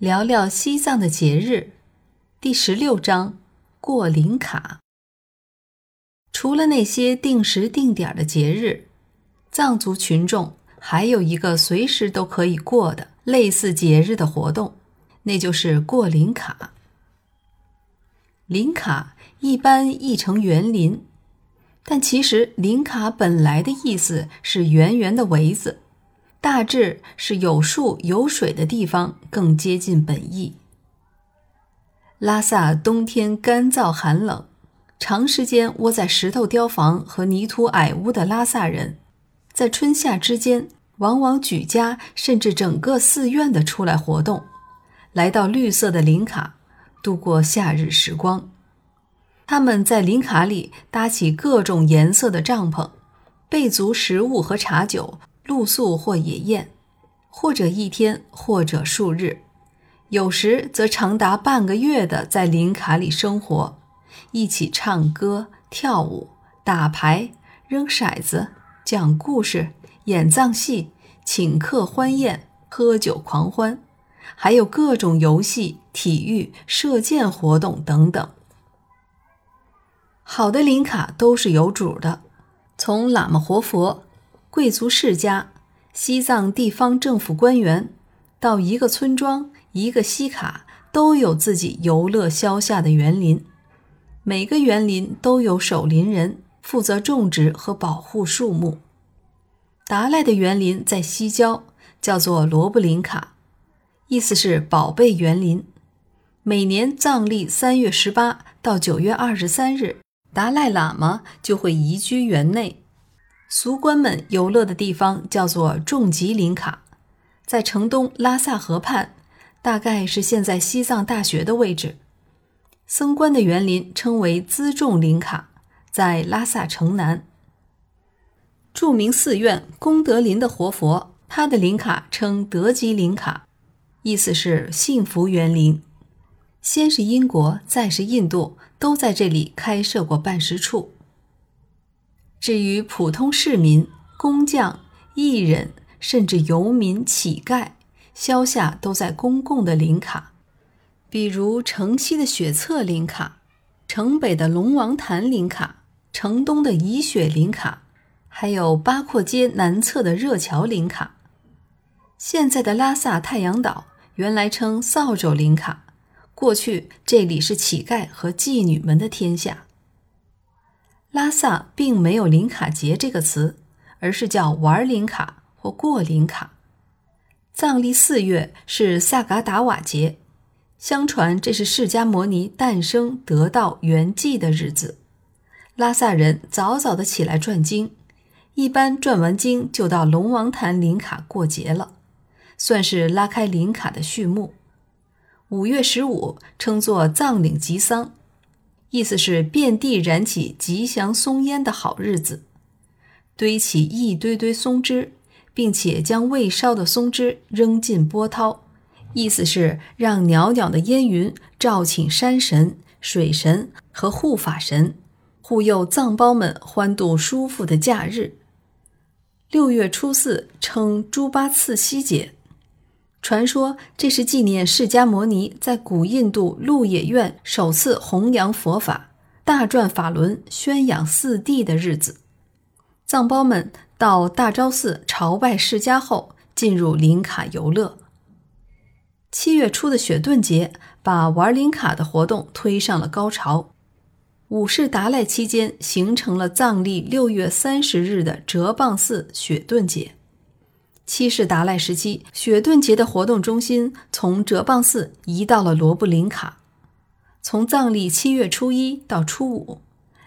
聊聊西藏的节日，第十六章过林卡。除了那些定时定点的节日，藏族群众还有一个随时都可以过的类似节日的活动，那就是过林卡。林卡一般译成园林，但其实林卡本来的意思是圆圆的围子。大致是有树有水的地方更接近本意。拉萨冬天干燥寒冷，长时间窝在石头雕房和泥土矮屋的拉萨人，在春夏之间，往往举家甚至整个寺院的出来活动，来到绿色的林卡，度过夏日时光。他们在林卡里搭起各种颜色的帐篷，备足食物和茶酒。露宿或野宴，或者一天，或者数日，有时则长达半个月的在林卡里生活，一起唱歌、跳舞、打牌、扔骰子、讲故事、演藏戏、请客欢宴、喝酒狂欢，还有各种游戏、体育、射箭活动等等。好的林卡都是有主的，从喇嘛活佛。贵族世家、西藏地方政府官员，到一个村庄、一个西卡，都有自己游乐消夏的园林。每个园林都有守林人，负责种植和保护树木。达赖的园林在西郊，叫做罗布林卡，意思是宝贝园林。每年藏历三月十八到九月二十三日，达赖喇嘛就会移居园内。俗官们游乐的地方叫做众吉林卡，在城东拉萨河畔，大概是现在西藏大学的位置。僧官的园林称为资众林卡，在拉萨城南。著名寺院功德林的活佛，他的林卡称德吉林卡，意思是幸福园林。先是英国，再是印度，都在这里开设过办事处。至于普通市民、工匠、艺人，甚至游民、乞丐，消夏都在公共的林卡，比如城西的雪测林卡、城北的龙王潭林卡、城东的宜雪林卡，还有八廓街南侧的热桥林卡。现在的拉萨太阳岛原来称扫帚林卡，过去这里是乞丐和妓女们的天下。拉萨并没有“林卡节”这个词，而是叫“玩林卡”或“过林卡”。藏历四月是萨嘎达瓦节，相传这是释迦牟尼诞生、得道圆寂的日子。拉萨人早早的起来转经，一般转完经就到龙王潭林卡过节了，算是拉开林卡的序幕。五月十五称作藏岭吉桑。意思是遍地燃起吉祥松烟的好日子，堆起一堆堆松枝，并且将未烧的松枝扔进波涛，意思是让袅袅的烟云照请山神、水神和护法神，护佑藏胞们欢度舒服的假日。六月初四称猪八次西节。传说这是纪念释迦牟尼在古印度鹿野苑首次弘扬佛法、大转法轮、宣扬四谛的日子。藏胞们到大昭寺朝拜释迦后，进入林卡游乐。七月初的雪顿节把玩林卡的活动推上了高潮。五世达赖期间，形成了藏历六月三十日的哲蚌寺雪顿节。七世达赖时期，雪顿节的活动中心从哲蚌寺移到了罗布林卡。从藏历七月初一到初五，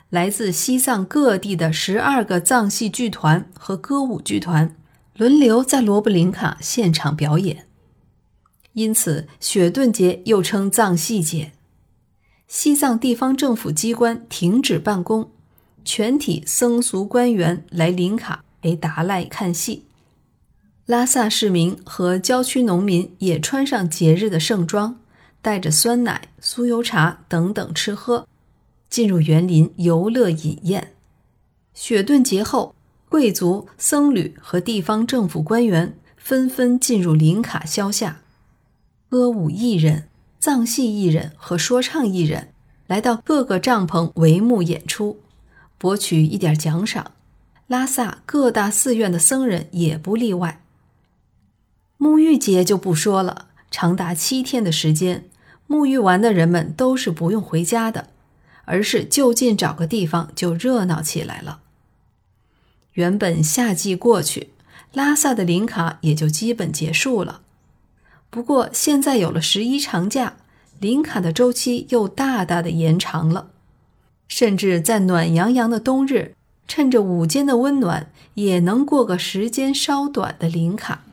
来自西藏各地的十二个藏戏剧团和歌舞剧团轮流在罗布林卡现场表演，因此雪顿节又称藏戏节。西藏地方政府机关停止办公，全体僧俗官员来林卡陪达赖看戏。拉萨市民和郊区农民也穿上节日的盛装，带着酸奶、酥油茶等等吃喝，进入园林游乐饮宴。雪顿节后，贵族、僧侣和地方政府官员纷纷进入林卡消夏。歌舞艺人、藏戏艺人和说唱艺人来到各个帐篷帷幕演出，博取一点奖赏。拉萨各大寺院的僧人也不例外。沐浴节就不说了，长达七天的时间，沐浴完的人们都是不用回家的，而是就近找个地方就热闹起来了。原本夏季过去，拉萨的林卡也就基本结束了。不过现在有了十一长假，林卡的周期又大大的延长了，甚至在暖洋洋的冬日，趁着午间的温暖，也能过个时间稍短的林卡。